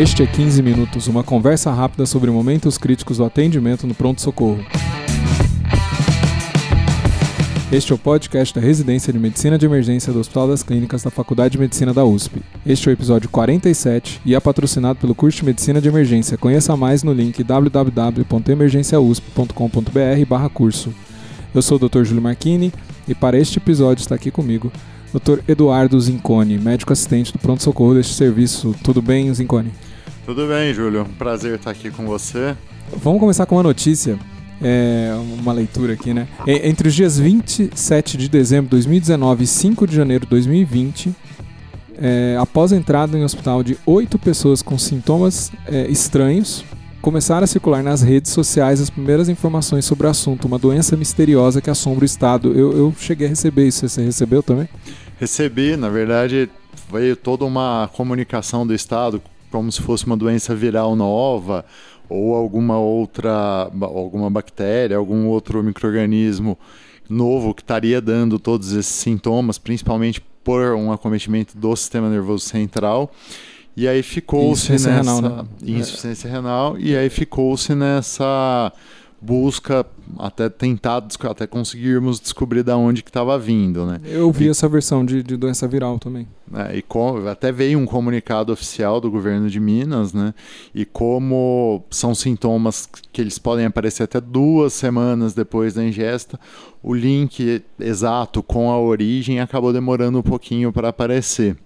Este é 15 Minutos, uma conversa rápida sobre momentos críticos do atendimento no pronto-socorro. Este é o podcast da Residência de Medicina de Emergência do Hospital das Clínicas da Faculdade de Medicina da USP. Este é o episódio 47 e é patrocinado pelo curso de Medicina de Emergência. Conheça mais no link www.emergenciausp.com.br curso. Eu sou o Dr. Júlio Marchini e para este episódio está aqui comigo Dr. Eduardo Zincone, médico assistente do pronto-socorro deste serviço. Tudo bem, Zincone? Tudo bem, Júlio. Um prazer estar aqui com você. Vamos começar com uma notícia é, uma leitura aqui, né? Entre os dias 27 de dezembro de 2019 e 5 de janeiro de 2020, é, após a entrada em hospital de oito pessoas com sintomas é, estranhos, começaram a circular nas redes sociais as primeiras informações sobre o assunto, uma doença misteriosa que assombra o Estado. Eu, eu cheguei a receber isso, você recebeu também? Recebi, na verdade, veio toda uma comunicação do Estado como se fosse uma doença viral nova ou alguma outra, alguma bactéria, algum outro microorganismo novo que estaria dando todos esses sintomas, principalmente por um acometimento do sistema nervoso central. E aí ficou-se nessa renal, né? insuficiência é. renal e aí ficou-se nessa busca até tentar até conseguirmos descobrir da onde que estava vindo, né? Eu vi e, essa versão de, de, doença viral também. É, e com, até veio um comunicado oficial do governo de Minas, né? E como são sintomas que eles podem aparecer até duas semanas depois da ingesta, o link exato com a origem acabou demorando um pouquinho para aparecer.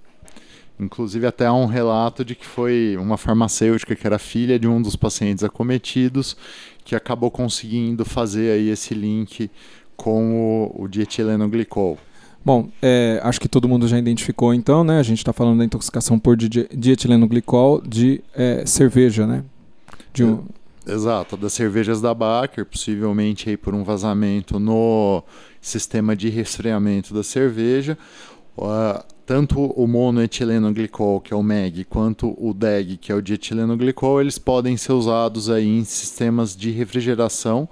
Inclusive até há um relato de que foi uma farmacêutica que era filha de um dos pacientes acometidos que acabou conseguindo fazer aí esse link com o, o dietilenoglicol. Bom, é, acho que todo mundo já identificou então, né? A gente está falando da intoxicação por di dietilenoglicol de é, cerveja, né? De um... Exato, das cervejas da Baker, possivelmente aí por um vazamento no sistema de resfriamento da cerveja. Uh, tanto o monoetilenoglicol, que é o MEG, quanto o DEG, que é o dietilenoglicol, eles podem ser usados aí em sistemas de refrigeração,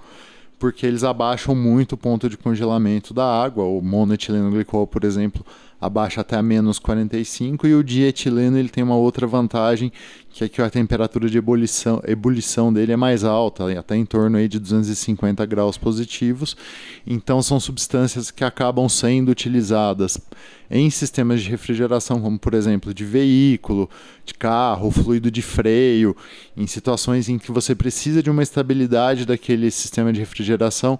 porque eles abaixam muito o ponto de congelamento da água. O monoetilenoglicol, por exemplo, abaixa até a menos 45 e o dietileno ele tem uma outra vantagem que é que a temperatura de ebulição, ebulição dele é mais alta, até em torno aí de 250 graus positivos. Então são substâncias que acabam sendo utilizadas em sistemas de refrigeração, como por exemplo de veículo, de carro, fluido de freio, em situações em que você precisa de uma estabilidade daquele sistema de refrigeração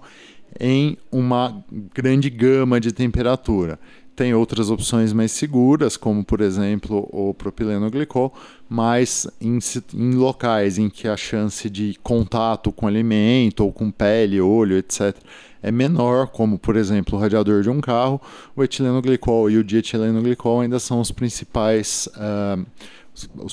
em uma grande gama de temperatura. Tem outras opções mais seguras, como por exemplo o propilenoglicol, mas em, em, locais em que a chance de contato com alimento ou com pele, olho, etc., é menor, como por exemplo o radiador de um carro, o etilenoglicol e o dietilenoglicol ainda são os principais. Uh,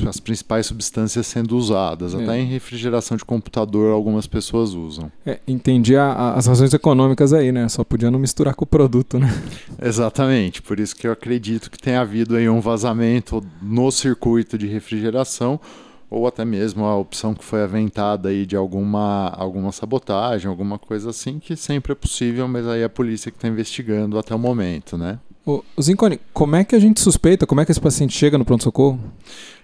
as principais substâncias sendo usadas. É. Até em refrigeração de computador algumas pessoas usam. É, entendi a, a, as razões econômicas aí, né? Só podia não misturar com o produto, né? Exatamente. Por isso que eu acredito que tenha havido aí um vazamento no circuito de refrigeração ou até mesmo a opção que foi aventada aí de alguma, alguma sabotagem, alguma coisa assim, que sempre é possível, mas aí é a polícia que está investigando até o momento, né? O Zincone, como é que a gente suspeita? Como é que esse paciente chega no pronto-socorro?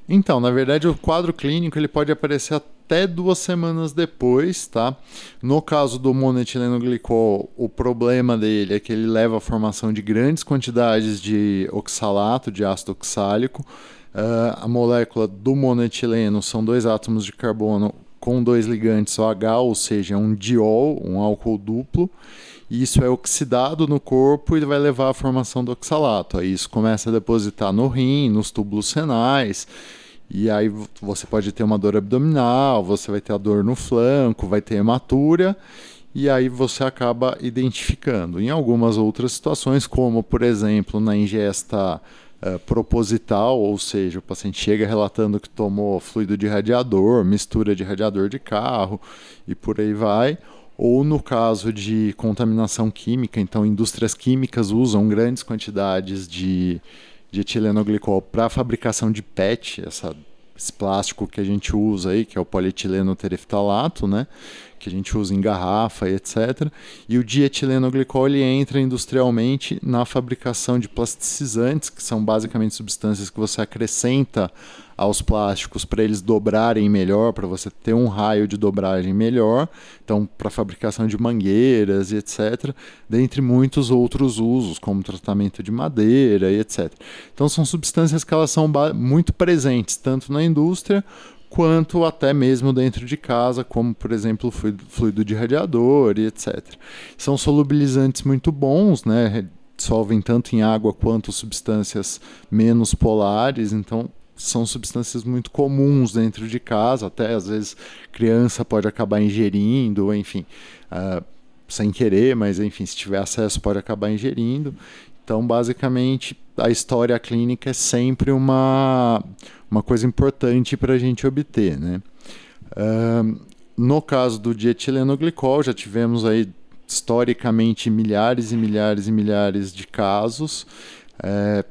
Então, na verdade, o quadro clínico ele pode aparecer até duas semanas depois, tá? No caso do monoetilenoglicol, o problema dele é que ele leva à formação de grandes quantidades de oxalato, de ácido oxálico. Uh, a molécula do monoetileno são dois átomos de carbono com dois ligantes OH, ou seja, um diol, um álcool duplo isso é oxidado no corpo e vai levar à formação do oxalato. Aí isso começa a depositar no rim, nos túbulos renais, e aí você pode ter uma dor abdominal, você vai ter a dor no flanco, vai ter hematúria, e aí você acaba identificando. Em algumas outras situações, como por exemplo na ingesta uh, proposital, ou seja, o paciente chega relatando que tomou fluido de radiador, mistura de radiador de carro e por aí vai ou no caso de contaminação química, então indústrias químicas usam grandes quantidades de, de etilenoglicol para fabricação de PET, essa, esse plástico que a gente usa aí, que é o polietileno tereftalato, né? que a gente usa em garrafa e etc. E o dietilenoglicol ele entra industrialmente na fabricação de plasticizantes, que são basicamente substâncias que você acrescenta aos plásticos para eles dobrarem melhor, para você ter um raio de dobragem melhor, então para fabricação de mangueiras e etc, dentre muitos outros usos, como tratamento de madeira e etc. Então são substâncias que elas são muito presentes tanto na indústria quanto até mesmo dentro de casa, como por exemplo fluido, de radiador e etc. São solubilizantes muito bons, né? dissolvem tanto em água quanto substâncias menos polares, então são substâncias muito comuns dentro de casa, até às vezes criança pode acabar ingerindo, enfim, uh, sem querer, mas enfim, se tiver acesso pode acabar ingerindo. Então, basicamente, a história clínica é sempre uma, uma coisa importante para a gente obter. Né? Uh, no caso do dietilenoglicol, já tivemos aí historicamente milhares e milhares e milhares de casos. É,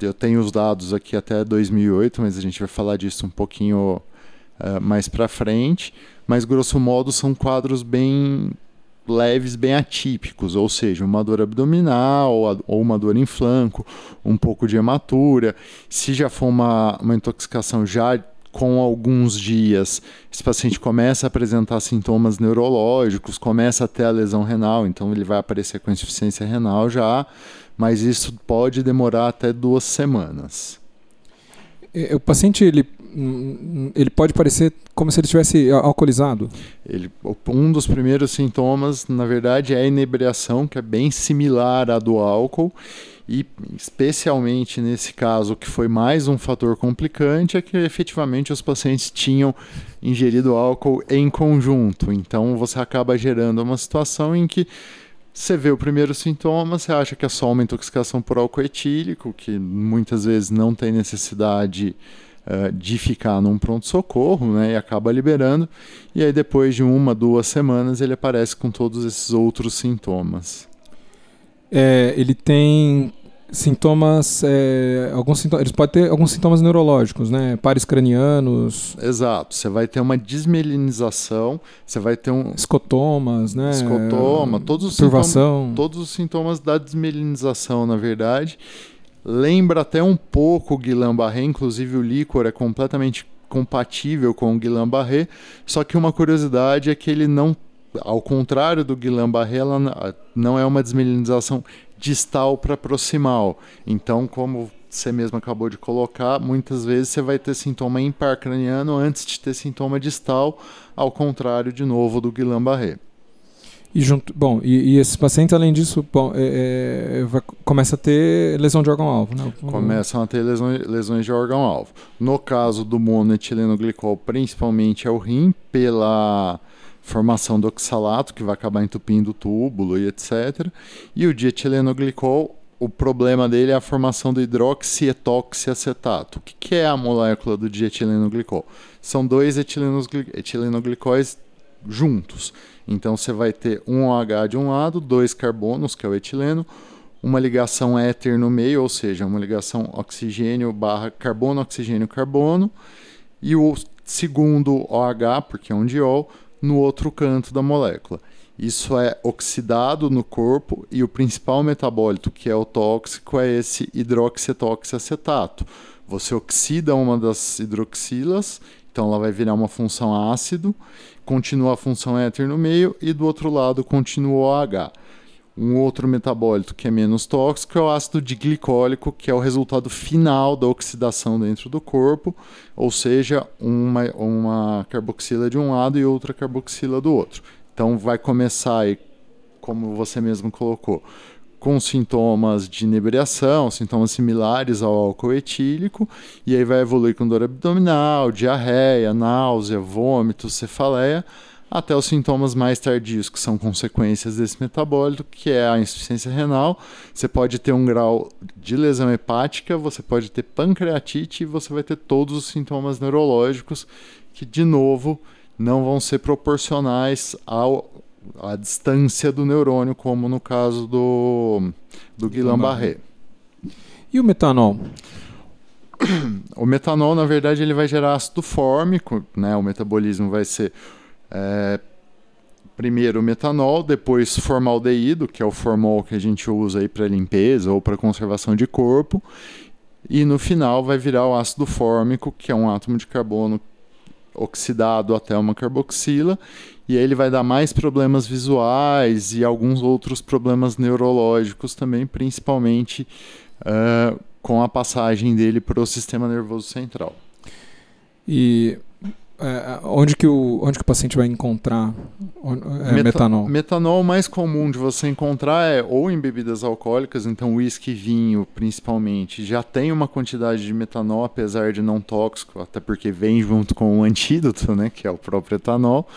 eu tenho os dados aqui até 2008, mas a gente vai falar disso um pouquinho uh, mais para frente. Mas, grosso modo, são quadros bem leves, bem atípicos, ou seja, uma dor abdominal ou uma dor em flanco, um pouco de hematura. Se já for uma, uma intoxicação já com alguns dias, esse paciente começa a apresentar sintomas neurológicos, começa a ter a lesão renal, então ele vai aparecer com insuficiência renal já mas isso pode demorar até duas semanas. O paciente ele, ele pode parecer como se ele estivesse alcoolizado? Ele, um dos primeiros sintomas, na verdade, é a inebriação, que é bem similar à do álcool. E especialmente nesse caso, que foi mais um fator complicante, é que efetivamente os pacientes tinham ingerido álcool em conjunto. Então você acaba gerando uma situação em que você vê o primeiro sintoma, você acha que é só uma intoxicação por álcool etílico, que muitas vezes não tem necessidade uh, de ficar num pronto-socorro, né? E acaba liberando. E aí, depois de uma, duas semanas, ele aparece com todos esses outros sintomas. É, ele tem sintomas, é, alguns sintomas, eles podem ter alguns sintomas neurológicos, né? Pares cranianos. Exato. Você vai ter uma desmelinização, você vai ter um escotomas, né? Escotoma, todos os sintomas, todos os sintomas da desmelinização, na verdade. Lembra até um pouco o Guillain-Barré, inclusive o líquor é completamente compatível com o Guillain-Barré, só que uma curiosidade é que ele não ao contrário do Guillain-Barré, ela não é uma desmelinização distal para proximal. Então, como você mesmo acabou de colocar, muitas vezes você vai ter sintoma impar craniano antes de ter sintoma distal, ao contrário, de novo, do Guillain-Barré. E junto, bom, e, e esses pacientes, além disso, bom, é, é, vai, começa a ter lesão de órgão-alvo, né? Começam a ter lesões, lesões de órgão-alvo. No caso do monoetilenoglicol, principalmente é o rim, pela formação do oxalato, que vai acabar entupindo o túbulo e etc. E o dietilenoglicol, o problema dele é a formação do hidroxietoxiacetato. O que, que é a molécula do dietilenoglicol? São dois etilenoglicóis juntos. Então você vai ter um OH de um lado, dois carbonos, que é o etileno, uma ligação éter no meio, ou seja, uma ligação oxigênio barra carbono, oxigênio, carbono, e o segundo OH, porque é um diol, no outro canto da molécula. Isso é oxidado no corpo e o principal metabólito, que é o tóxico, é esse hidroxetoxiacetato. Você oxida uma das hidroxilas, então ela vai virar uma função ácido, continua a função éter no meio e do outro lado continua o OH. Um outro metabólito que é menos tóxico é o ácido diglicólico, que é o resultado final da oxidação dentro do corpo, ou seja, uma, uma carboxila de um lado e outra carboxila do outro. Então vai começar, aí, como você mesmo colocou, com sintomas de inebriação, sintomas similares ao álcool etílico, e aí vai evoluir com dor abdominal, diarreia, náusea, vômito, cefaleia, até os sintomas mais tardios, que são consequências desse metabólito, que é a insuficiência renal. Você pode ter um grau de lesão hepática, você pode ter pancreatite e você vai ter todos os sintomas neurológicos que, de novo, não vão ser proporcionais ao, à distância do neurônio, como no caso do, do Guillain-Barré. E o metanol? O metanol, na verdade, ele vai gerar ácido fórmico, né? O metabolismo vai ser é, primeiro metanol, depois formaldeído, que é o formol que a gente usa aí para limpeza ou para conservação de corpo, e no final vai virar o ácido fórmico, que é um átomo de carbono oxidado até uma carboxila, e aí ele vai dar mais problemas visuais e alguns outros problemas neurológicos também, principalmente uh, com a passagem dele para o sistema nervoso central. E é, onde, que o, onde que o paciente vai encontrar é, Meta, metanol? Metanol mais comum de você encontrar é ou em bebidas alcoólicas, então uísque e vinho principalmente, já tem uma quantidade de metanol, apesar de não tóxico, até porque vem junto com o antídoto, né, que é o próprio etanol.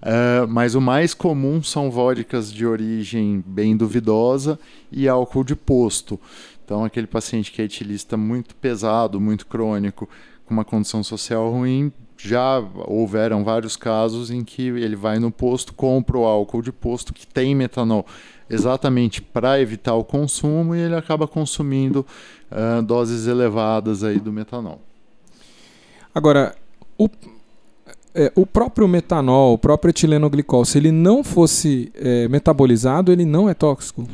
Uh, mas o mais comum são vodkas de origem bem duvidosa e álcool de posto. Então, aquele paciente que é etilista muito pesado, muito crônico, com uma condição social ruim, já houveram vários casos em que ele vai no posto, compra o álcool de posto que tem metanol, exatamente para evitar o consumo e ele acaba consumindo uh, doses elevadas aí do metanol. Agora, o, é, o próprio metanol, o próprio etilenoglicol, se ele não fosse é, metabolizado, ele não é tóxico?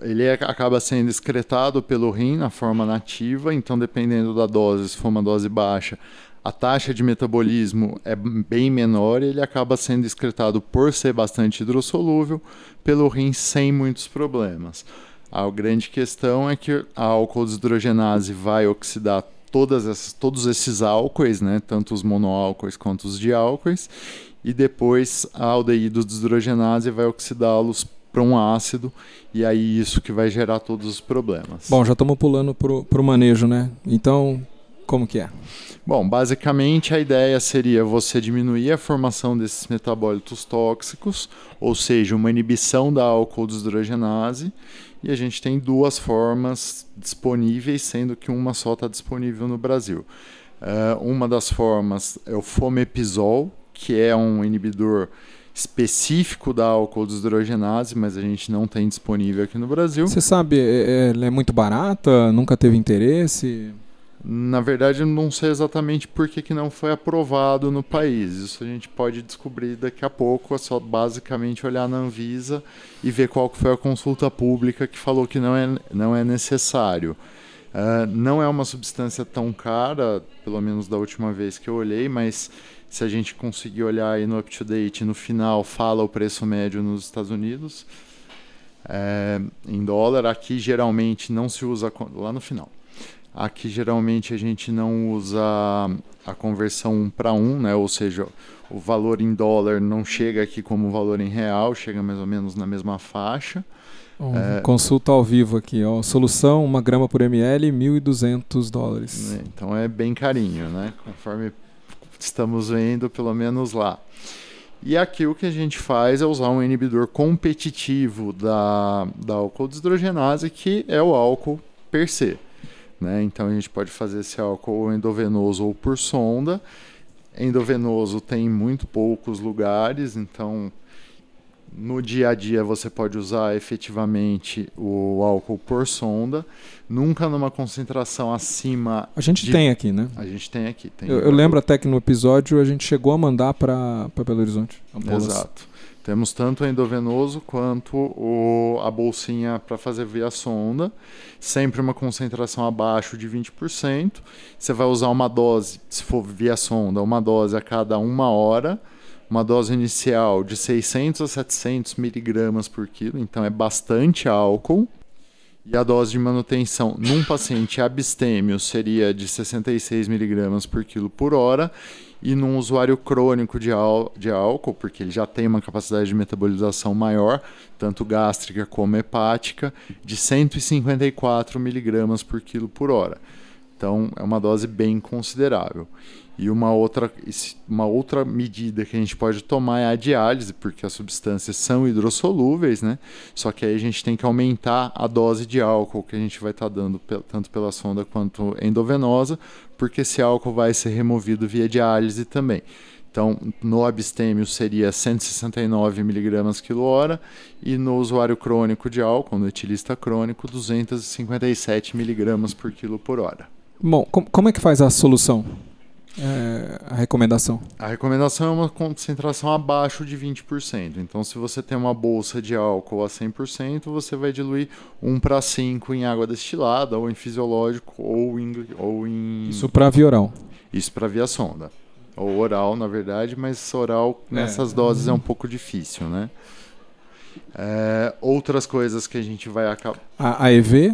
Ele é, acaba sendo excretado pelo rim na forma nativa, então dependendo da dose, se for uma dose baixa, a taxa de metabolismo é bem menor e ele acaba sendo excretado por ser bastante hidrossolúvel pelo rim sem muitos problemas. A grande questão é que a álcool desidrogenase vai oxidar todas essas, todos esses álcoois, né, tanto os monoálcoois quanto os diálcoois, e depois a aldeído desidrogenase vai oxidá-los para um ácido, e aí isso que vai gerar todos os problemas. Bom, já estamos pulando para o manejo, né? Então, como que é? Bom, basicamente a ideia seria você diminuir a formação desses metabólitos tóxicos, ou seja, uma inibição da álcool desidrogenase, e a gente tem duas formas disponíveis, sendo que uma só está disponível no Brasil. Uh, uma das formas é o fomepizol, que é um inibidor específico da álcool desidrogenase, mas a gente não tem disponível aqui no Brasil. Você sabe, é, é, ela é muito barata? Nunca teve interesse? Na verdade, eu não sei exatamente por que, que não foi aprovado no país. Isso a gente pode descobrir daqui a pouco. É só basicamente olhar na Anvisa e ver qual foi a consulta pública que falou que não é, não é necessário. Uh, não é uma substância tão cara, pelo menos da última vez que eu olhei, mas se a gente conseguir olhar aí no up-to-date, no final fala o preço médio nos Estados Unidos é, em dólar. Aqui geralmente não se usa lá no final. Aqui geralmente a gente não usa a conversão 1 para 1, né? ou seja, o valor em dólar não chega aqui como valor em real, chega mais ou menos na mesma faixa. Um, é... Consulta ao vivo aqui, ó. Solução, 1 grama por ml, 1.200 dólares. É, então é bem carinho, né? Conforme estamos vendo, pelo menos lá. E aqui o que a gente faz é usar um inibidor competitivo da, da álcool desidrogenase, que é o álcool per se. Né? Então a gente pode fazer esse álcool endovenoso ou por sonda. Endovenoso tem muito poucos lugares, então no dia a dia você pode usar efetivamente o álcool por sonda, nunca numa concentração acima. A gente de... tem aqui, né? A gente tem aqui. Tem eu, eu lembro até que no episódio a gente chegou a mandar para Belo Horizonte. Exato. Temos tanto o endovenoso quanto o, a bolsinha para fazer via sonda, sempre uma concentração abaixo de 20%. Você vai usar uma dose, se for via sonda, uma dose a cada uma hora, uma dose inicial de 600 a 700 miligramas por quilo, então é bastante álcool. E a dose de manutenção num paciente abstêmio seria de 66 miligramas por quilo por hora e num usuário crônico de, de álcool, porque ele já tem uma capacidade de metabolização maior, tanto gástrica como hepática, de 154 miligramas por quilo por hora. Então é uma dose bem considerável. E uma outra, uma outra medida que a gente pode tomar é a diálise, porque as substâncias são hidrossolúveis, né? Só que aí a gente tem que aumentar a dose de álcool que a gente vai estar tá dando tanto pela sonda quanto endovenosa, porque esse álcool vai ser removido via diálise também. Então, no abstêmio seria 169 mg quilo hora e no usuário crônico de álcool, no etilista crônico, 257 mg por quilo por hora. Bom, como é que faz a solução? é a recomendação? A recomendação é uma concentração abaixo de 20%. Então, se você tem uma bolsa de álcool a 100%, você vai diluir 1 para 5 em água destilada, ou em fisiológico, ou em. Ou em... Isso para via oral. Isso para via sonda. Ou oral, na verdade, mas oral nessas é. doses é um pouco difícil, né? É, outras coisas que a gente vai acabar. A, a EV?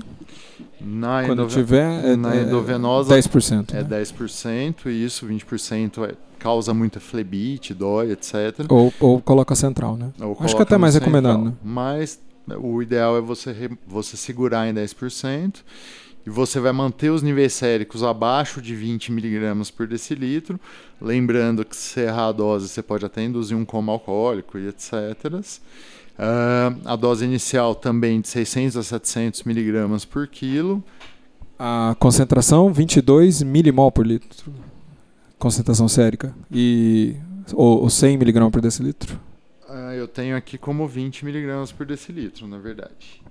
Na Quando endove... tiver, é, na endovenosa é 10%. É né? 10%, e isso, 20% é, causa muita flebite, dói, etc. Ou, ou coloca central, né? Ou Acho que até mais recomendado, né? Mas o ideal é você, re... você segurar em 10% e você vai manter os níveis séricos abaixo de 20 mg por decilitro. Lembrando que se errar a dose, você pode até induzir um coma alcoólico e etc. Uh, a dose inicial também de 600 a 700 miligramas por quilo. A concentração 22 milimol por litro. Concentração sérica. E ou, 100 miligramas por decilitro? Uh, eu tenho aqui como 20 miligramas por decilitro, na verdade.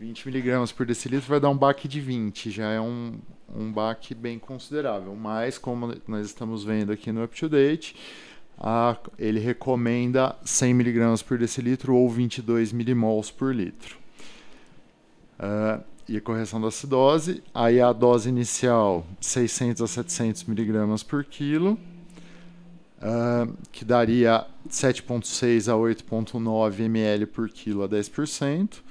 20 miligramas por decilitro vai dar um baque de 20, já é um, um baque bem considerável. Mas, como nós estamos vendo aqui no UpToDate, a, ele recomenda 100 mg por decilitro ou 22 milimols por litro. Uh, e a correção da acidose, aí a dose inicial 600 a 700 miligramas por quilo, uh, que daria 7,6 a 8,9 ml por quilo a 10%,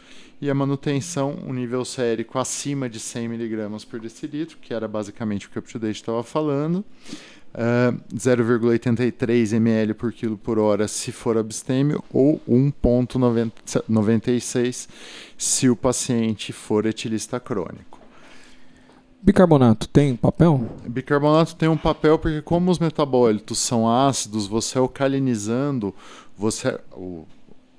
e a manutenção, um nível sérico acima de 100 miligramas por decilitro, que era basicamente o que o UpToDate estava falando, uh, 0,83 ml por quilo por hora se for abstêmio ou 1,96 se o paciente for etilista crônico. Bicarbonato tem papel? Bicarbonato tem um papel porque como os metabólitos são ácidos, você alcalinizando, você o,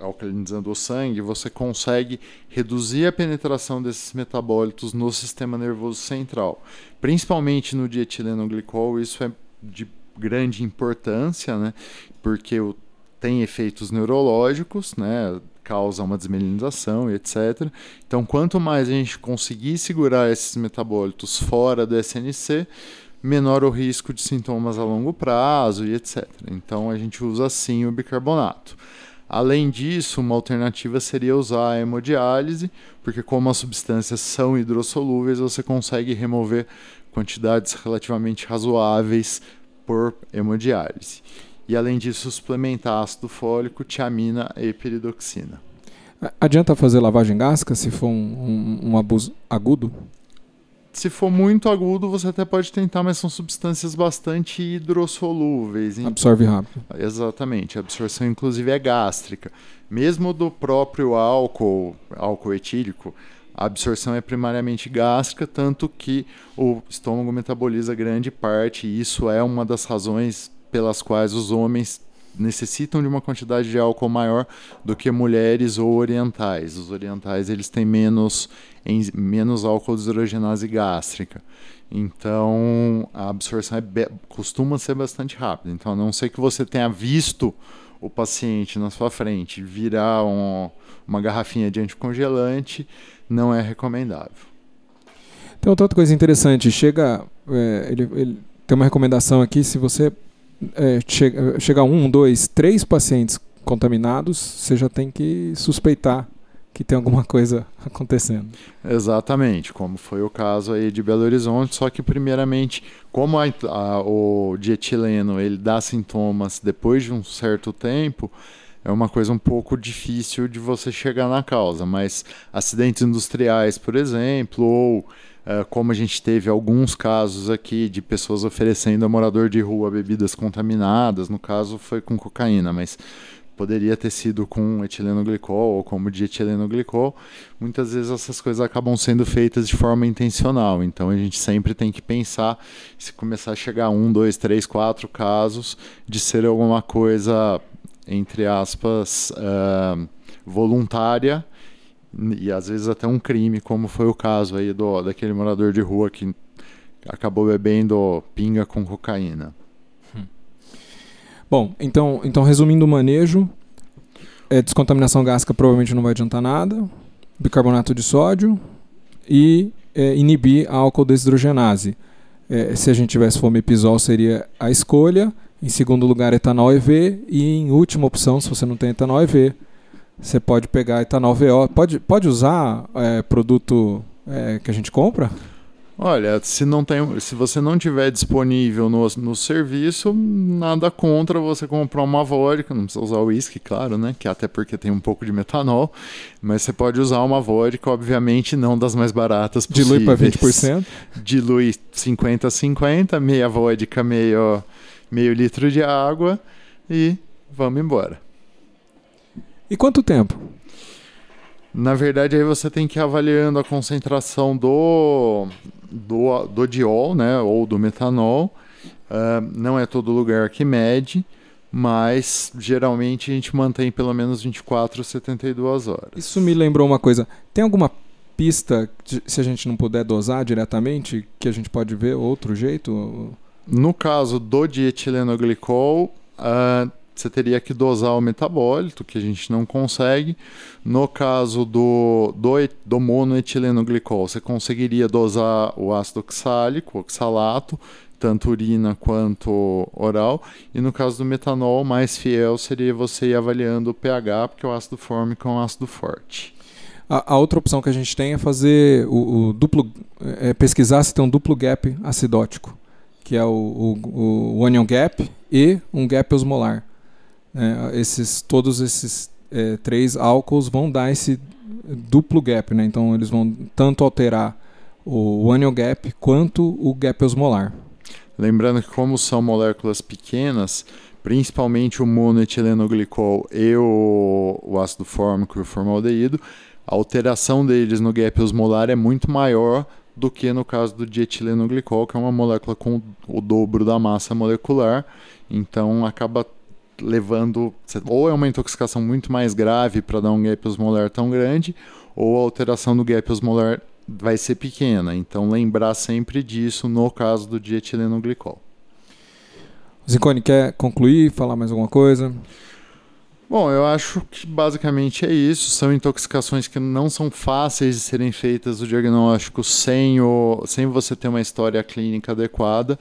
alcalinizando o sangue, você consegue reduzir a penetração desses metabólitos no sistema nervoso central. Principalmente no dietilenoglicol, isso é de grande importância, né? Porque tem efeitos neurológicos, né? Causa uma desmelinização e etc. Então, quanto mais a gente conseguir segurar esses metabólitos fora do SNC, menor o risco de sintomas a longo prazo e etc. Então, a gente usa sim o bicarbonato. Além disso, uma alternativa seria usar a hemodiálise, porque como as substâncias são hidrossolúveis, você consegue remover quantidades relativamente razoáveis por hemodiálise. E além disso, suplementar ácido fólico, tiamina e peridoxina. Adianta fazer lavagem gástrica se for um, um, um abuso agudo? Se for muito agudo, você até pode tentar, mas são substâncias bastante hidrossolúveis. Absorve rápido. Exatamente. A absorção, inclusive, é gástrica. Mesmo do próprio álcool, álcool etílico, a absorção é primariamente gástrica, tanto que o estômago metaboliza grande parte, e isso é uma das razões pelas quais os homens necessitam de uma quantidade de álcool maior do que mulheres ou orientais. Os orientais eles têm menos, em, menos álcool deshidrogenase gástrica. Então a absorção é, costuma ser bastante rápida. Então, a não ser que você tenha visto o paciente na sua frente virar um, uma garrafinha de anticongelante, não é recomendável. Tem outra coisa interessante, chega, é, ele, ele, tem uma recomendação aqui, se você é, um, dois, três pacientes contaminados, você já tem que suspeitar que tem alguma coisa acontecendo. Exatamente, como foi o caso aí de Belo Horizonte, só que primeiramente, como a, a, o dietileno ele dá sintomas depois de um certo tempo, é uma coisa um pouco difícil de você chegar na causa, mas acidentes industriais, por exemplo, ou como a gente teve alguns casos aqui de pessoas oferecendo a morador de rua bebidas contaminadas, no caso foi com cocaína, mas poderia ter sido com etilenoglicol ou como dietilenoglicol. Muitas vezes essas coisas acabam sendo feitas de forma intencional, então a gente sempre tem que pensar se começar a chegar a um, dois, três, quatro casos de ser alguma coisa entre aspas, uh, voluntária e às vezes até um crime, como foi o caso aí do, daquele morador de rua que acabou bebendo pinga com cocaína. Hum. Bom, então, então resumindo o manejo, é, descontaminação gástrica provavelmente não vai adiantar nada, bicarbonato de sódio e é, inibir a álcool desidrogenase. é, se a gente tivesse fomepizol seria a escolha. Em segundo lugar, etanol EV. E em última opção, se você não tem etanol EV, você pode pegar etanol VO. Pode, pode usar é, produto é, que a gente compra? Olha, se, não tem, se você não tiver disponível no, no serviço, nada contra você comprar uma vodka. Não precisa usar o uísque, claro, né? Que até porque tem um pouco de metanol. Mas você pode usar uma vodka, obviamente não das mais baratas possíveis. Dilui para 20%? Dilui 50 a 50, meia vodka, meio, meio litro de água e vamos embora. E quanto tempo? Na verdade, aí você tem que ir avaliando a concentração do, do, do diol, né, ou do metanol. Uh, não é todo lugar que mede, mas geralmente a gente mantém pelo menos 24 a 72 horas. Isso me lembrou uma coisa. Tem alguma pista, se a gente não puder dosar diretamente, que a gente pode ver outro jeito? No caso do dietilenoglicol, uh, você teria que dosar o metabólito, que a gente não consegue. No caso do, do, do monoetilenoglicol, você conseguiria dosar o ácido oxálico, oxalato, tanto urina quanto oral. E no caso do metanol, mais fiel seria você ir avaliando o pH, porque o ácido fórmico é um ácido forte. A, a outra opção que a gente tem é fazer o, o duplo, é pesquisar se tem um duplo gap acidótico, que é o, o, o onion gap e um gap osmolar. É, esses, todos esses é, três álcools vão dar esse duplo gap, né? Então eles vão tanto alterar o anion gap quanto o gap osmolar. Lembrando que como são moléculas pequenas, principalmente o monoetilenoglicol e o, o ácido fórmico e o formaldeído, a alteração deles no gap osmolar é muito maior do que no caso do dietilenoglicol, que é uma molécula com o dobro da massa molecular, então acaba levando ou é uma intoxicação muito mais grave para dar um gap osmolar tão grande, ou a alteração do gap osmolar vai ser pequena. Então lembrar sempre disso no caso do dietilenoglicol. Zincone, quer concluir, falar mais alguma coisa? Bom, eu acho que basicamente é isso. São intoxicações que não são fáceis de serem feitas o diagnóstico sem, o, sem você ter uma história clínica adequada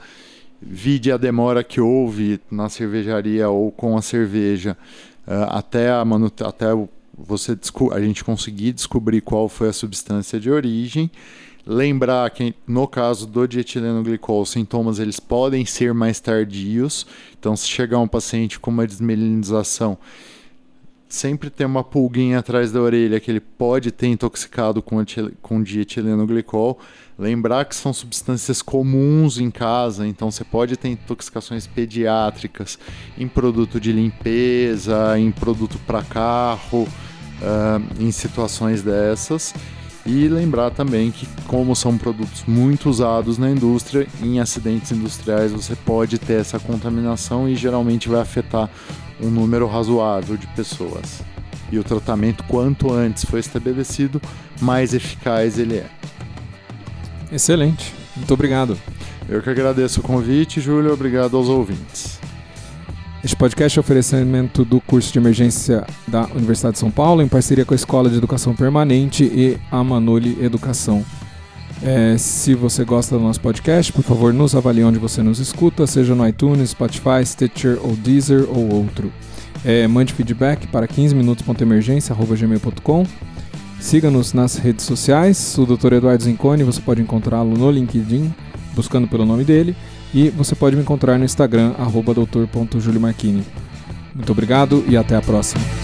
vide a demora que houve na cervejaria ou com a cerveja uh, até, a até você a gente conseguir descobrir qual foi a substância de origem. Lembrar que no caso do dietilenoglicol, os sintomas eles podem ser mais tardios. Então, se chegar um paciente com uma desmelinização, sempre tem uma pulguinha atrás da orelha que ele pode ter intoxicado com, com dietilenoglicol. Lembrar que são substâncias comuns em casa, então você pode ter intoxicações pediátricas em produto de limpeza, em produto para carro, uh, em situações dessas. E lembrar também que, como são produtos muito usados na indústria, em acidentes industriais você pode ter essa contaminação e geralmente vai afetar um número razoável de pessoas. E o tratamento, quanto antes foi estabelecido, mais eficaz ele é. Excelente. Muito obrigado. Eu que agradeço o convite, Júlio. Obrigado aos ouvintes. Este podcast é oferecimento do curso de emergência da Universidade de São Paulo, em parceria com a Escola de Educação Permanente e a Manuli Educação. É, se você gosta do nosso podcast, por favor, nos avalie onde você nos escuta, seja no iTunes, Spotify, Stitcher ou Deezer ou outro. É, mande feedback para 15minutos.emergência.gmail.com Siga-nos nas redes sociais. O Dr. Eduardo Zincone, você pode encontrá-lo no LinkedIn, buscando pelo nome dele. E você pode me encontrar no Instagram, doutor.juliomarchini. Muito obrigado e até a próxima.